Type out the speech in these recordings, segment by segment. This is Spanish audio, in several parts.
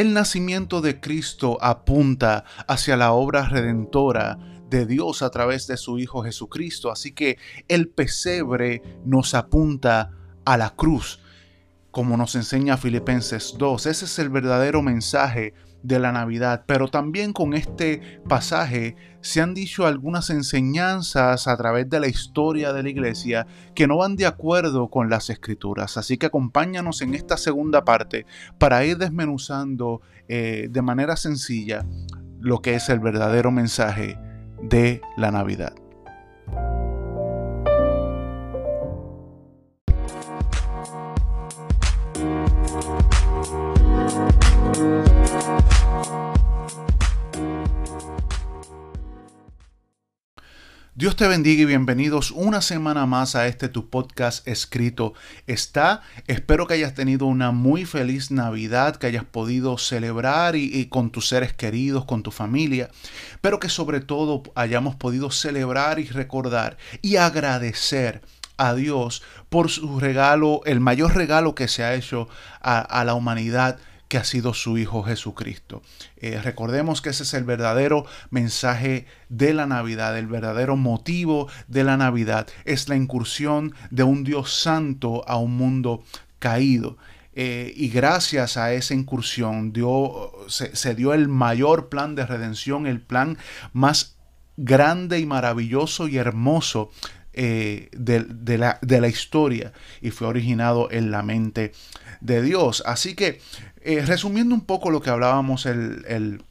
El nacimiento de Cristo apunta hacia la obra redentora de Dios a través de su Hijo Jesucristo. Así que el pesebre nos apunta a la cruz, como nos enseña Filipenses 2. Ese es el verdadero mensaje de la Navidad. Pero también con este pasaje se han dicho algunas enseñanzas a través de la historia de la iglesia que no van de acuerdo con las escrituras. Así que acompáñanos en esta segunda parte para ir desmenuzando eh, de manera sencilla lo que es el verdadero mensaje de la Navidad. Dios te bendiga y bienvenidos una semana más a este tu podcast escrito está. Espero que hayas tenido una muy feliz Navidad, que hayas podido celebrar y, con tus seres queridos, con tu familia, pero que sobre todo hayamos podido celebrar y recordar y agradecer a Dios por su regalo, el mayor regalo que se ha hecho a la humanidad que ha sido su Hijo Jesucristo. Eh, recordemos que ese es el verdadero mensaje de la Navidad, el verdadero motivo de la Navidad es la incursión de un Dios santo a un mundo caído. Eh, y gracias a esa incursión dio, se, dio el mayor plan de redención, el plan más grande y maravilloso y hermoso eh, de, la, de, la, historia y fue originado en la mente de Dios. Así que eh, resumiendo un poco lo que hablábamos el,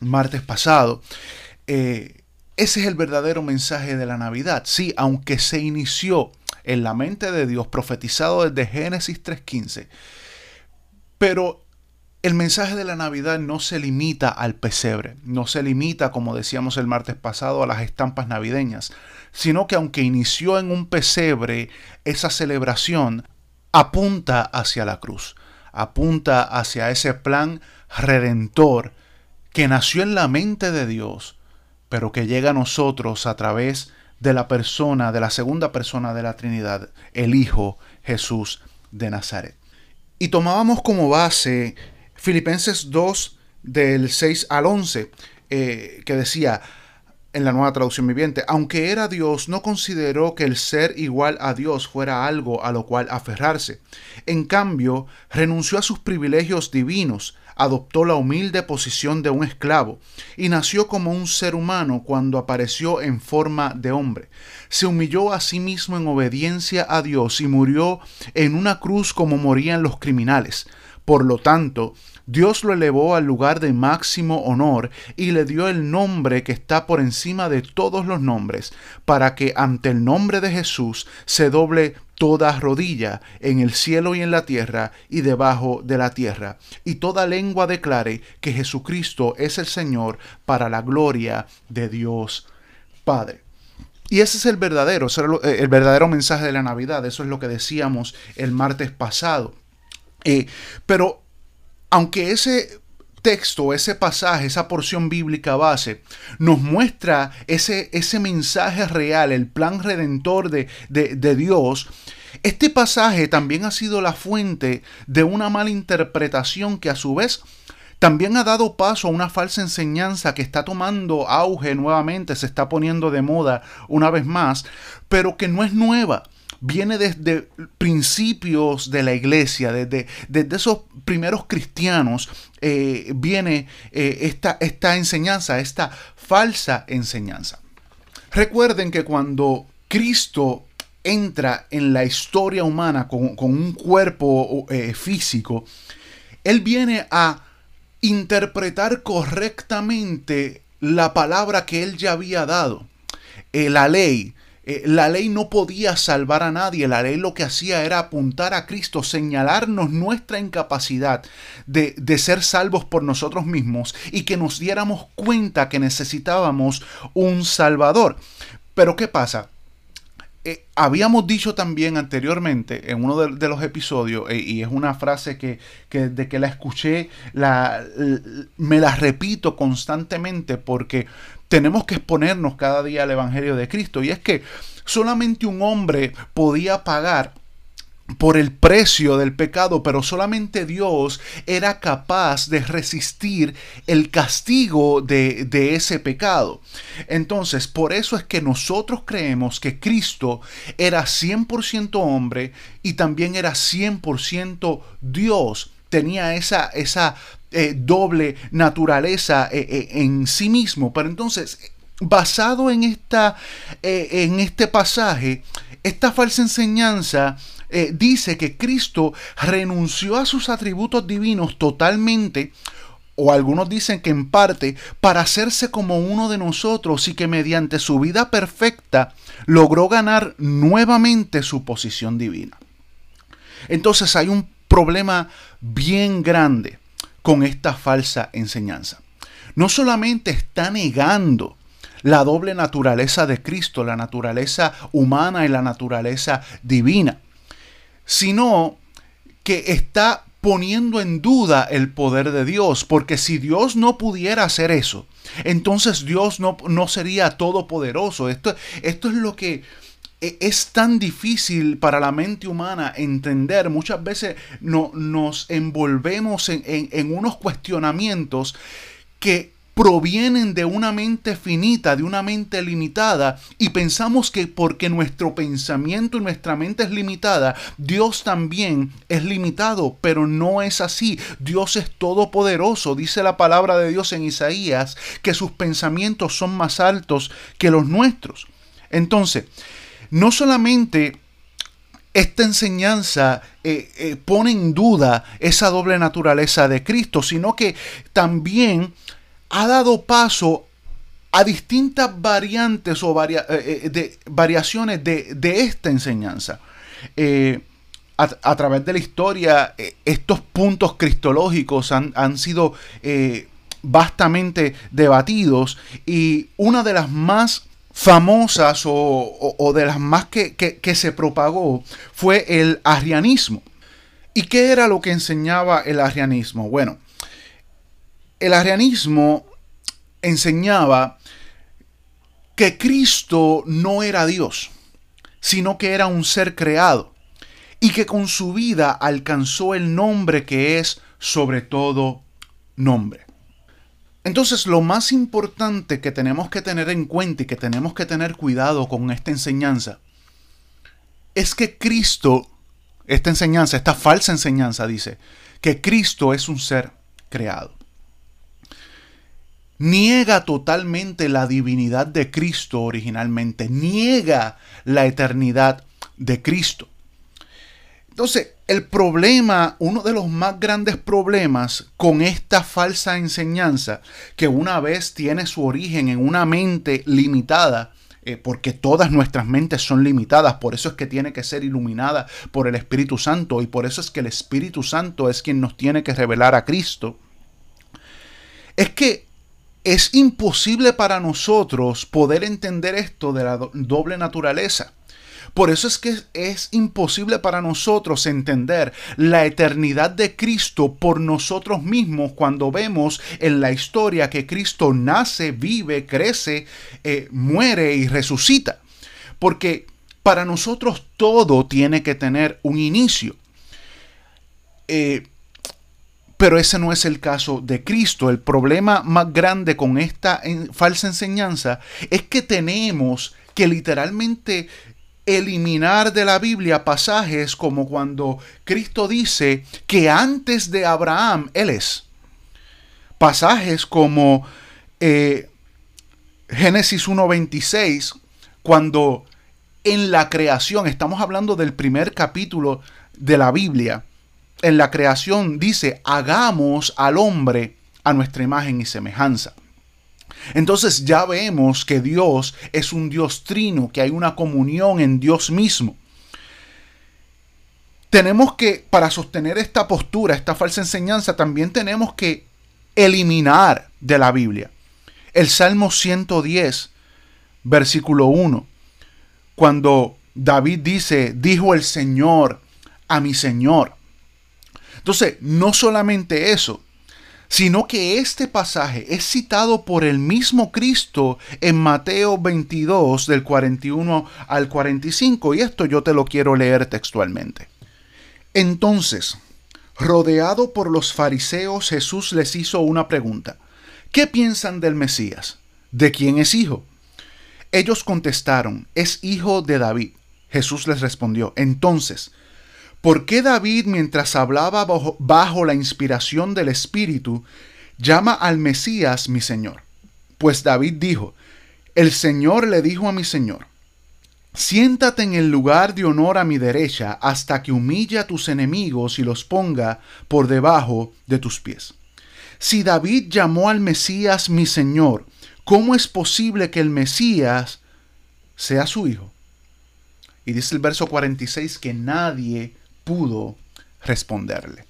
martes pasado, eh, ese es el verdadero mensaje de la Navidad. Sí, aunque se inició en la mente de Dios, profetizado desde Génesis 3.15, pero el mensaje de la Navidad no se limita al pesebre, no se limita, como decíamos el martes pasado, a las estampas navideñas, sino que aunque inició en un pesebre, esa celebración apunta hacia la cruz apunta hacia ese plan redentor que nació en la mente de Dios, pero que llega a nosotros a través de la persona, de la segunda persona de la Trinidad, el Hijo Jesús de Nazaret. Y tomábamos como base Filipenses 2 del 6 al 11, eh, que decía, en la nueva traducción viviente, aunque era Dios, no consideró que el ser igual a Dios fuera algo a lo cual aferrarse. En cambio, renunció a sus privilegios divinos, adoptó la humilde posición de un esclavo y nació como un ser humano cuando apareció en forma de hombre. Se humilló a sí mismo en obediencia a Dios y murió en una cruz como morían los criminales. Por lo tanto, Dios lo elevó al lugar de máximo honor y le dio el nombre que está por encima de todos los nombres, para que ante el nombre de Jesús se doble toda rodilla en el cielo y en la tierra y debajo de la tierra, y toda lengua declare que Jesucristo es el Señor para la gloria de Dios Padre. Y ese es el verdadero, eh, el verdadero mensaje de la Navidad. Eso es lo que decíamos el martes pasado. Eh, pero aunque ese texto, ese pasaje, esa porción bíblica base, nos muestra ese, ese mensaje real, el plan redentor de, de, Dios, este pasaje también ha sido la fuente de una mala interpretación que a su vez también ha dado paso a una falsa enseñanza que está tomando auge nuevamente, se está poniendo de moda una vez más, pero que no es nueva viene desde principios de la iglesia, desde, desde esos primeros cristianos, eh, viene eh, esta, esta enseñanza, esta falsa enseñanza. Recuerden que cuando Cristo entra en la historia humana con, un cuerpo eh, físico, Él viene a interpretar correctamente la palabra que Él ya había dado. la ley, eh, la ley no podía salvar a nadie, la ley lo que hacía era apuntar a Cristo, señalarnos nuestra incapacidad de, ser salvos por nosotros mismos y que nos diéramos cuenta que necesitábamos un Salvador. Pero ¿qué pasa? Eh, habíamos dicho también anteriormente en uno de, los episodios, eh, y es una frase que, que de que la escuché, la, me la repito constantemente porque tenemos que exponernos cada día al Evangelio de Cristo. Y es que solamente un hombre podía pagar por el precio del pecado, pero solamente Dios era capaz de resistir el castigo de, de, ese pecado. Entonces, por eso es que nosotros creemos que Cristo era 100% hombre y también era 100% Dios. Tenía esa, esa eh, doble naturaleza eh, eh, en sí mismo. Pero entonces, basado en, esta, en este pasaje, esta falsa enseñanza dice que Cristo renunció a sus atributos divinos totalmente, o algunos dicen que en parte, para hacerse como uno de nosotros y que mediante su vida perfecta logró ganar nuevamente su posición divina. Entonces hay un problema bien grande con esta falsa enseñanza. No solamente está negando la doble naturaleza de Cristo, la naturaleza humana y la naturaleza divina, sino que está poniendo en duda el poder de Dios, porque si Dios no pudiera hacer eso, entonces Dios no, no sería todopoderoso. Esto, esto es lo que es tan difícil para la mente humana entender. Muchas veces no, nos envolvemos en, en unos cuestionamientos que provienen de una mente finita, de una mente limitada, y pensamos que porque nuestro pensamiento y nuestra mente es limitada, Dios también es limitado, pero no es así. Dios es todopoderoso, dice la palabra de Dios en Isaías, que sus pensamientos son más altos que los nuestros. Entonces, no solamente esta enseñanza eh, eh, pone en duda esa doble naturaleza de Cristo, sino que también ha dado paso a distintas variantes o eh, variaciones de, esta enseñanza. A, través de la historia, estos puntos cristológicos han, sido vastamente debatidos y una de las más famosas o, de las más que, que se propagó fue el arrianismo. ¿Y qué era lo que enseñaba el arrianismo? Bueno, el arianismo enseñaba que Cristo no era Dios, sino que era un ser creado y que con su vida alcanzó el nombre que es sobre todo nombre. Entonces lo más importante que tenemos que tener en cuenta y que tenemos que tener cuidado con esta enseñanza es que Cristo, esta enseñanza, esta falsa enseñanza dice que Cristo es un ser creado niega totalmente la divinidad de Cristo originalmente, niega la eternidad de Cristo. Entonces, el problema, uno de los más grandes problemas con esta falsa enseñanza, que una vez tiene su origen en una mente limitada, eh, porque todas nuestras mentes son limitadas, por eso es que tiene que ser iluminada por el Espíritu Santo y por eso es que el Espíritu Santo es quien nos tiene que revelar a Cristo, es que es imposible para nosotros poder entender esto de la doble naturaleza. Por eso es que es imposible para nosotros entender la eternidad de Cristo por nosotros mismos cuando vemos en la historia que Cristo nace, vive, crece, eh, muere y resucita. Porque para nosotros todo tiene que tener un inicio. Eh, pero ese no es el caso de Cristo. El problema más grande con esta falsa enseñanza es que tenemos que literalmente eliminar de la Biblia pasajes como cuando Cristo dice que antes de Abraham Él es. Pasajes como eh, Génesis 1.26, cuando en la creación, estamos hablando del primer capítulo de la Biblia, en la creación dice, hagamos al hombre a nuestra imagen y semejanza. Entonces ya vemos que Dios es un Dios trino, que hay una comunión en Dios mismo. Tenemos que, para sostener esta postura, esta falsa enseñanza, también tenemos que eliminar de la Biblia el Salmo 110, versículo 1, cuando David dice, dijo el Señor a mi Señor. Entonces, no solamente eso, sino que este pasaje es citado por el mismo Cristo en Mateo 22 del 41 al 45 y esto yo te lo quiero leer textualmente. Entonces, rodeado por los fariseos, Jesús les hizo una pregunta. ¿Qué piensan del Mesías? ¿De quién es hijo? Ellos contestaron, es hijo de David. Jesús les respondió, entonces, ¿por qué David mientras hablaba bajo, la inspiración del Espíritu llama al Mesías mi Señor? Pues David dijo, el Señor le dijo a mi Señor, Siéntate en el lugar de honor a mi derecha hasta que humille a tus enemigos y los ponga por debajo de tus pies. Si David llamó al Mesías mi Señor, ¿cómo es posible que el Mesías sea su hijo? Y dice el verso 46 que nadie pudo responderle.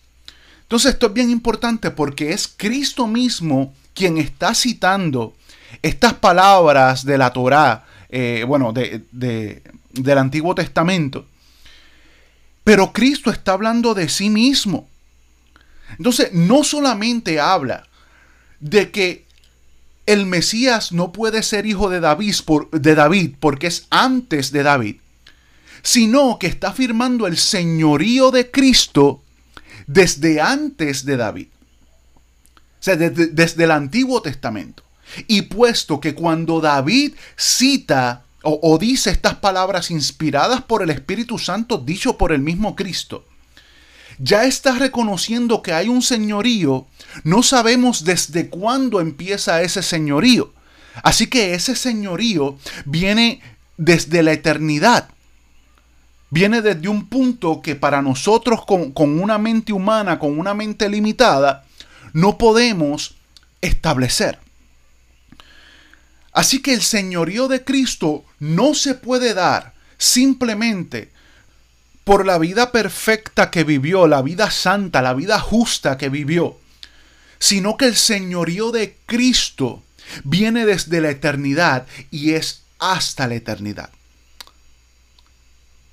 Entonces esto es bien importante porque es Cristo mismo quien está citando estas palabras de la Torá eh, bueno, de, del Antiguo Testamento. Pero Cristo está hablando de sí mismo. Entonces, no solamente habla de que el Mesías no puede ser hijo de David, por, de David porque es antes de David, sino que está afirmando el señorío de Cristo desde antes de David. O sea, desde el Antiguo Testamento. Y puesto que cuando David cita o, dice estas palabras inspiradas por el Espíritu Santo, dicho por el mismo Cristo, ya está reconociendo que hay un señorío, no sabemos desde cuándo empieza ese señorío. Así que ese señorío viene desde la eternidad. Viene desde un punto que para nosotros con, con una mente humana, con una mente limitada, no podemos establecer. Así que el señorío de Cristo no se puede dar simplemente por la vida perfecta que vivió, la vida santa, la vida justa que vivió, sino que el señorío de Cristo viene desde la eternidad y es hasta la eternidad.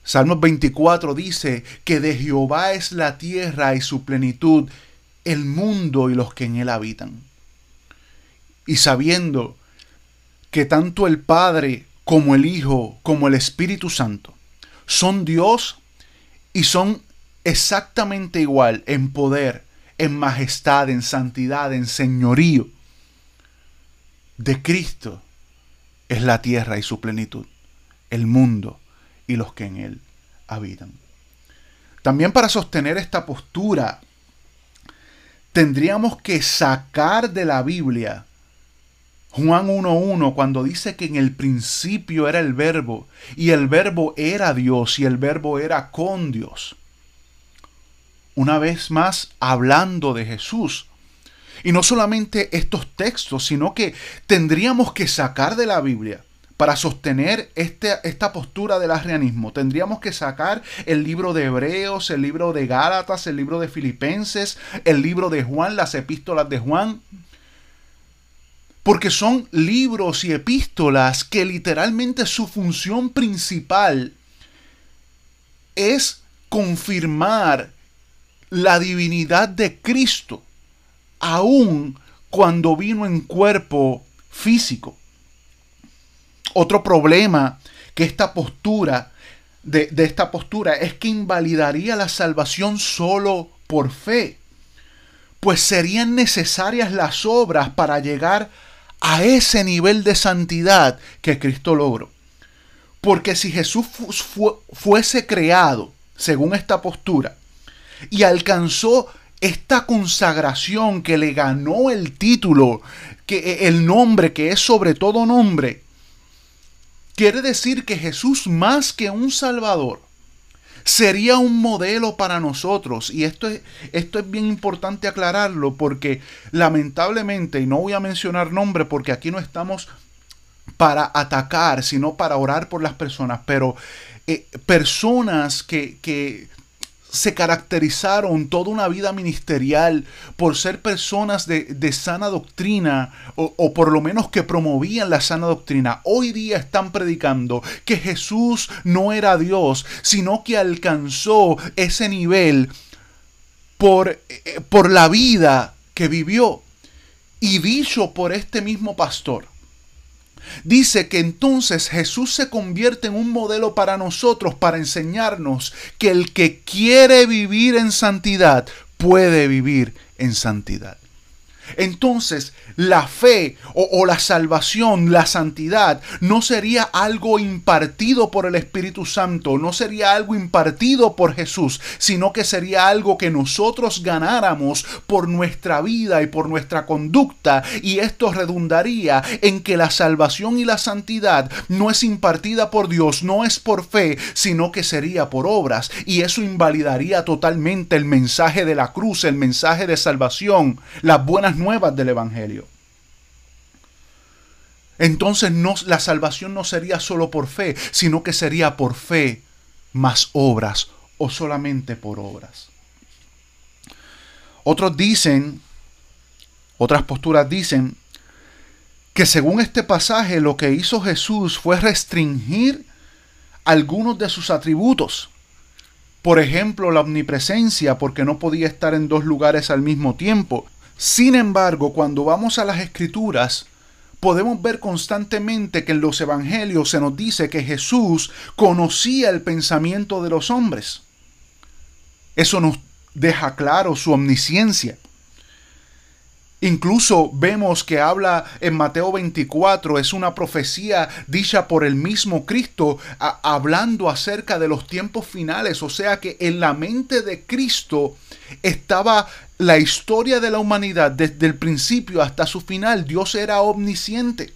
Salmos 24 dice que de Jehová es la tierra y su plenitud, el mundo y los que en él habitan. Y sabiendo que tanto el Padre como el Hijo como el Espíritu Santo son Dios y son exactamente igual en poder, en majestad, en santidad, en señorío de Cristo es la tierra y su plenitud, el mundo y los que en él habitan. También para sostener esta postura tendríamos que sacar de la Biblia Juan 1.1, cuando dice que en el principio era el verbo, y el verbo era Dios, y el verbo era con Dios. Una vez más, hablando de Jesús. Y no solamente estos textos, sino que tendríamos que sacar de la Biblia para sostener este, esta postura del arrianismo. Tendríamos que sacar el libro de Hebreos, el libro de Gálatas, el libro de Filipenses, el libro de Juan, las epístolas de Juan porque son libros y epístolas que literalmente su función principal es confirmar la divinidad de Cristo, aun cuando vino en cuerpo físico. Otro problema que esta postura, de, de esta postura, es que invalidaría la salvación solo por fe, pues serían necesarias las obras para llegar a ese nivel de santidad que Cristo logró. Porque si Jesús fuese creado, según esta postura, y alcanzó esta consagración que le ganó el título, que e, el nombre que es sobre todo nombre, quiere decir que Jesús más que un salvador, sería un modelo para nosotros. Y esto es, esto es bien importante aclararlo porque lamentablemente, y no voy a mencionar nombre porque aquí no estamos para atacar, sino para orar por las personas, pero eh, personas que, que se caracterizaron toda una vida ministerial por ser personas de, sana doctrina o, o, por lo menos que promovían la sana doctrina. Hoy día están predicando que Jesús no era Dios, sino que alcanzó ese nivel por, eh, por la vida que vivió. Y dicho por este mismo pastor, dice que entonces Jesús se convierte en un modelo para nosotros para enseñarnos que el que quiere vivir en santidad puede vivir en santidad. Entonces, la fe o, la salvación, la santidad, no sería algo impartido por el Espíritu Santo, no sería algo impartido por Jesús, sino que sería algo que nosotros ganáramos por nuestra vida y por nuestra conducta. Y esto redundaría en que la salvación y la santidad no es impartida por Dios, no es por fe, sino que sería por obras. Y eso invalidaría totalmente el mensaje de la cruz, el mensaje de salvación, las buenas nuevas del Evangelio. Entonces no, la salvación no sería solo por fe, sino que sería por fe más obras o solamente por obras. Otros dicen, otras posturas dicen, que según este pasaje lo que hizo Jesús fue restringir algunos de sus atributos. Por ejemplo, la omnipresencia, porque no podía estar en dos lugares al mismo tiempo. Sin embargo, cuando vamos a las escrituras, podemos ver constantemente que en los evangelios se nos dice que Jesús conocía el pensamiento de los hombres. Eso nos deja claro su omnisciencia. Incluso vemos que habla en Mateo 24, es una profecía dicha por el mismo Cristo, hablando acerca de los tiempos finales. O sea que en la mente de Cristo estaba la historia de la humanidad desde el principio hasta su final. Dios era omnisciente.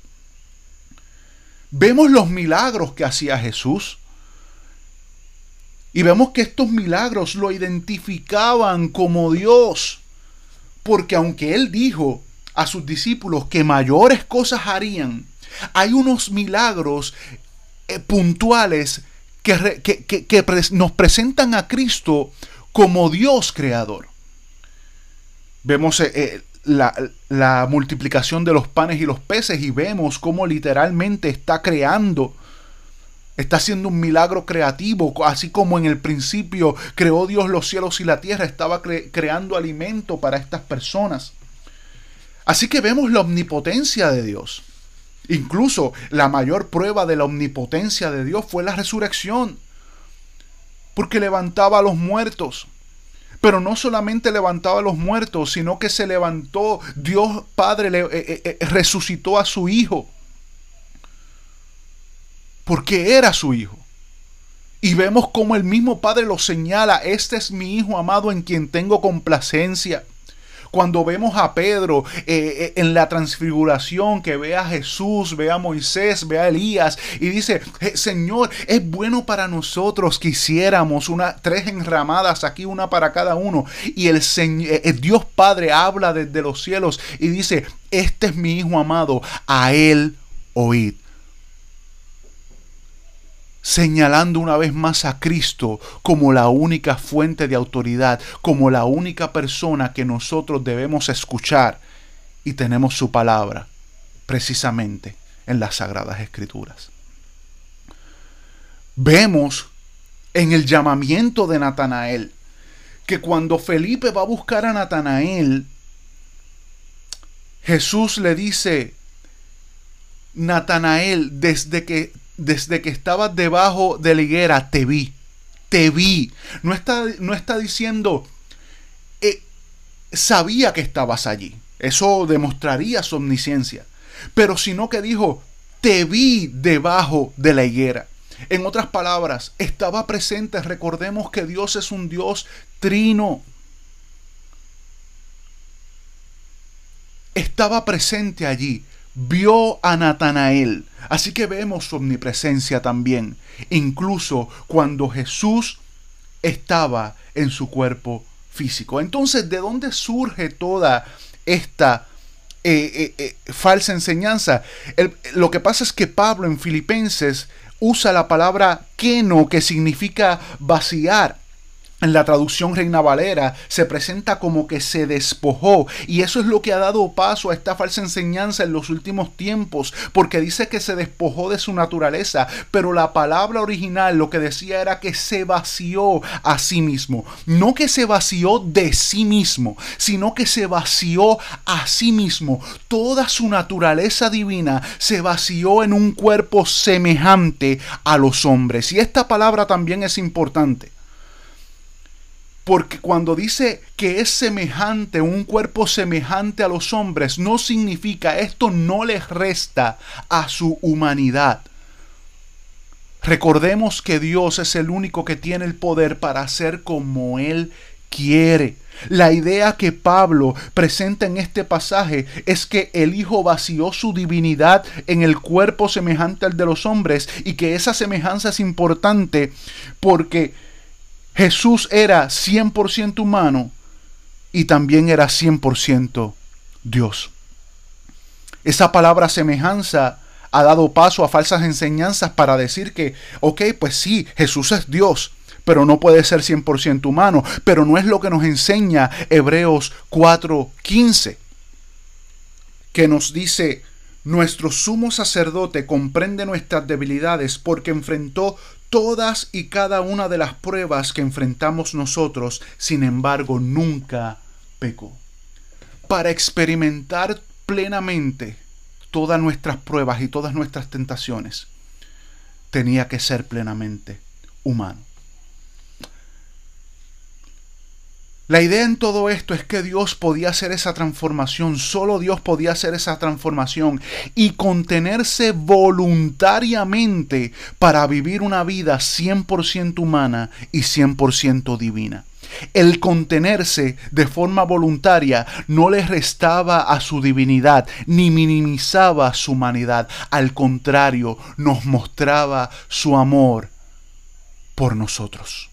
Vemos los milagros que hacía Jesús. Y vemos que estos milagros lo identificaban como Dios. Porque aunque Él dijo a sus discípulos que mayores cosas harían, hay unos milagros eh, puntuales que, nos presentan a Cristo como Dios creador. Vemos eh, eh, la, multiplicación de los panes y los peces y vemos cómo literalmente está creando, está haciendo un milagro creativo, así como en el principio creó Dios los cielos y la tierra, estaba creando alimento para estas personas. Así que vemos la omnipotencia de Dios. Incluso la mayor prueba de la omnipotencia de Dios fue la resurrección, porque levantaba a los muertos pero no solamente levantaba a los muertos, sino que se levantó, Dios Padre le, eh, eh, eh, resucitó a su Hijo. Porque era su Hijo. Y vemos como el mismo Padre lo señala, este es mi Hijo amado en quien tengo complacencia. Cuando vemos a Pedro eh, eh, en la transfiguración, que ve a Jesús, ve a Moisés, ve a Elías y dice, eh, Señor, es bueno para nosotros que hiciéramos una, tres enramadas aquí, una para cada uno. Y el, el Dios Padre habla desde los cielos y dice, este es mi Hijo amado, a Él oíd señalando una vez más a Cristo como la única fuente de autoridad, como la única persona que nosotros debemos escuchar y tenemos su palabra precisamente en las sagradas escrituras. Vemos en el llamamiento de Natanael que cuando Felipe va a buscar a Natanael, Jesús le dice, Natanael, desde que desde que estabas debajo de la higuera, te vi, te vi. No está, no está diciendo, eh, sabía que estabas allí. Eso demostraría su omnisciencia. Pero sino que dijo, te vi debajo de la higuera. En otras palabras, estaba presente. Recordemos que Dios es un Dios trino. Estaba presente allí vio a Natanael. Así que vemos su omnipresencia también, incluso cuando Jesús estaba en su cuerpo físico. Entonces, ¿de dónde surge toda esta eh, eh, eh, falsa enseñanza? lo que pasa es que Pablo en Filipenses usa la palabra keno, que significa vaciar. En la traducción Reina Valera se presenta como que se despojó y eso es lo que ha dado paso a esta falsa enseñanza en los últimos tiempos porque dice que se despojó de su naturaleza pero la palabra original lo que decía era que se vació a sí mismo. No que se vació de sí mismo sino que se vació a sí mismo. Toda su naturaleza divina se vació en un cuerpo semejante a los hombres. Y esta palabra también es importante porque cuando dice que es semejante, un cuerpo semejante a los hombres, no significa, esto no les resta a su humanidad. Recordemos que Dios es el único que tiene el poder para hacer como Él quiere. La idea que Pablo presenta en este pasaje es que el Hijo vació su divinidad en el cuerpo semejante al de los hombres y que esa semejanza es importante porque Jesús era 100% humano y también era 100% Dios. Esa palabra semejanza ha dado paso a falsas enseñanzas para decir que, ok, pues sí, Jesús es Dios, pero no puede ser 100% humano. Pero no es lo que nos enseña Hebreos 4:15, que nos dice, nuestro sumo sacerdote comprende nuestras debilidades porque enfrentó todas y cada una de las pruebas que enfrentamos nosotros, sin embargo, nunca pecó. Para experimentar plenamente todas nuestras pruebas y todas nuestras tentaciones, tenía que ser plenamente humano. La idea en todo esto es que Dios podía hacer esa transformación, solo Dios podía hacer esa transformación y contenerse voluntariamente para vivir una vida 100% humana y 100% divina. El contenerse de forma voluntaria no le restaba a su divinidad ni minimizaba su humanidad. Al contrario, nos mostraba su amor por nosotros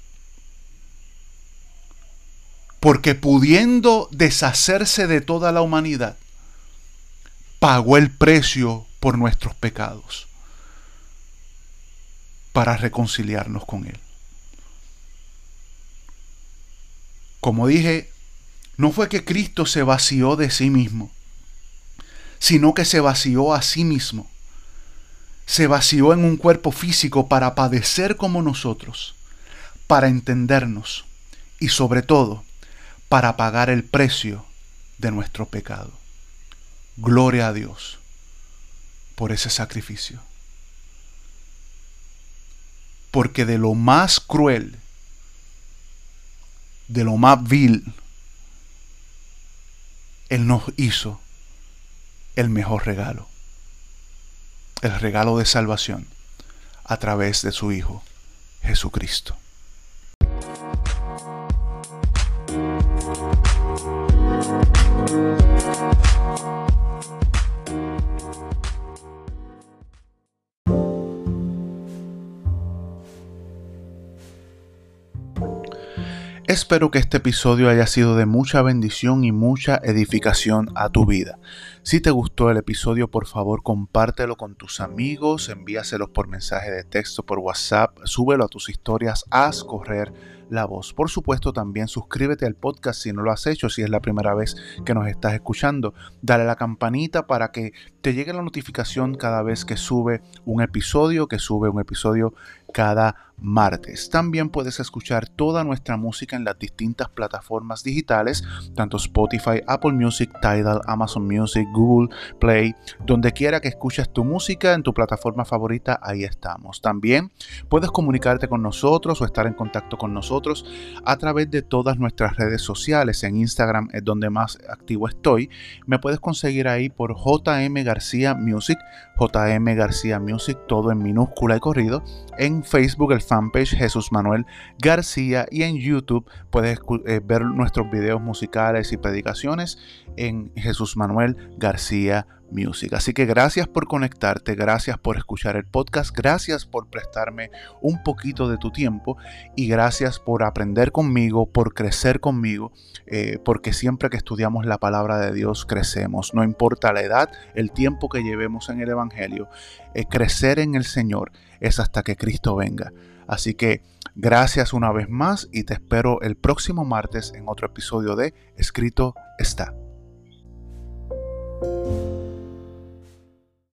porque pudiendo deshacerse de toda la humanidad, pagó el precio por nuestros pecados para reconciliarnos con Él. Como dije, no fue que Cristo se vació de sí mismo, sino que se vació a sí mismo. Se vació en un cuerpo físico para padecer como nosotros, para entendernos y sobre todo para pagar el precio de nuestro pecado. Gloria a Dios por ese sacrificio. Porque de lo más cruel, de lo más vil, Él nos hizo el mejor regalo. El regalo de salvación a través de su Hijo Jesucristo. Espero que este episodio haya sido de mucha bendición y mucha edificación a tu vida. Si te gustó el episodio, por favor compártelo con tus amigos, envíaselos por mensaje de texto, por WhatsApp, súbelo a tus historias, haz correr la voz. Por supuesto, también suscríbete al podcast si no lo has hecho, si es la primera vez que nos estás escuchando. Dale a la campanita para que te llegue la notificación cada vez que sube un episodio, que sube un episodio cada martes. También puedes escuchar toda nuestra música en las distintas plataformas digitales, tanto Spotify, Apple Music, Tidal, Amazon Music, Google Play, donde quiera que escuches tu música en tu plataforma favorita, ahí estamos. También puedes comunicarte con nosotros o estar en contacto con nosotros a través de todas nuestras redes sociales. En Instagram es donde más activo estoy. Me puedes conseguir ahí por JM García Music, JM García Music, todo en minúscula y corrido. En Facebook el fanpage Jesús Manuel García y en YouTube puedes eh, ver nuestros videos musicales y predicaciones en Jesús Manuel García Music. Así que gracias por conectarte, gracias por escuchar el podcast, gracias por prestarme un poquito de tu tiempo y gracias por aprender conmigo, por crecer conmigo, eh, porque siempre que estudiamos la palabra de Dios crecemos, no importa la edad, el tiempo que llevemos en el Evangelio, eh, crecer en el Señor es hasta que Cristo venga. Así que gracias una vez más y te espero el próximo martes en otro episodio de Escrito está.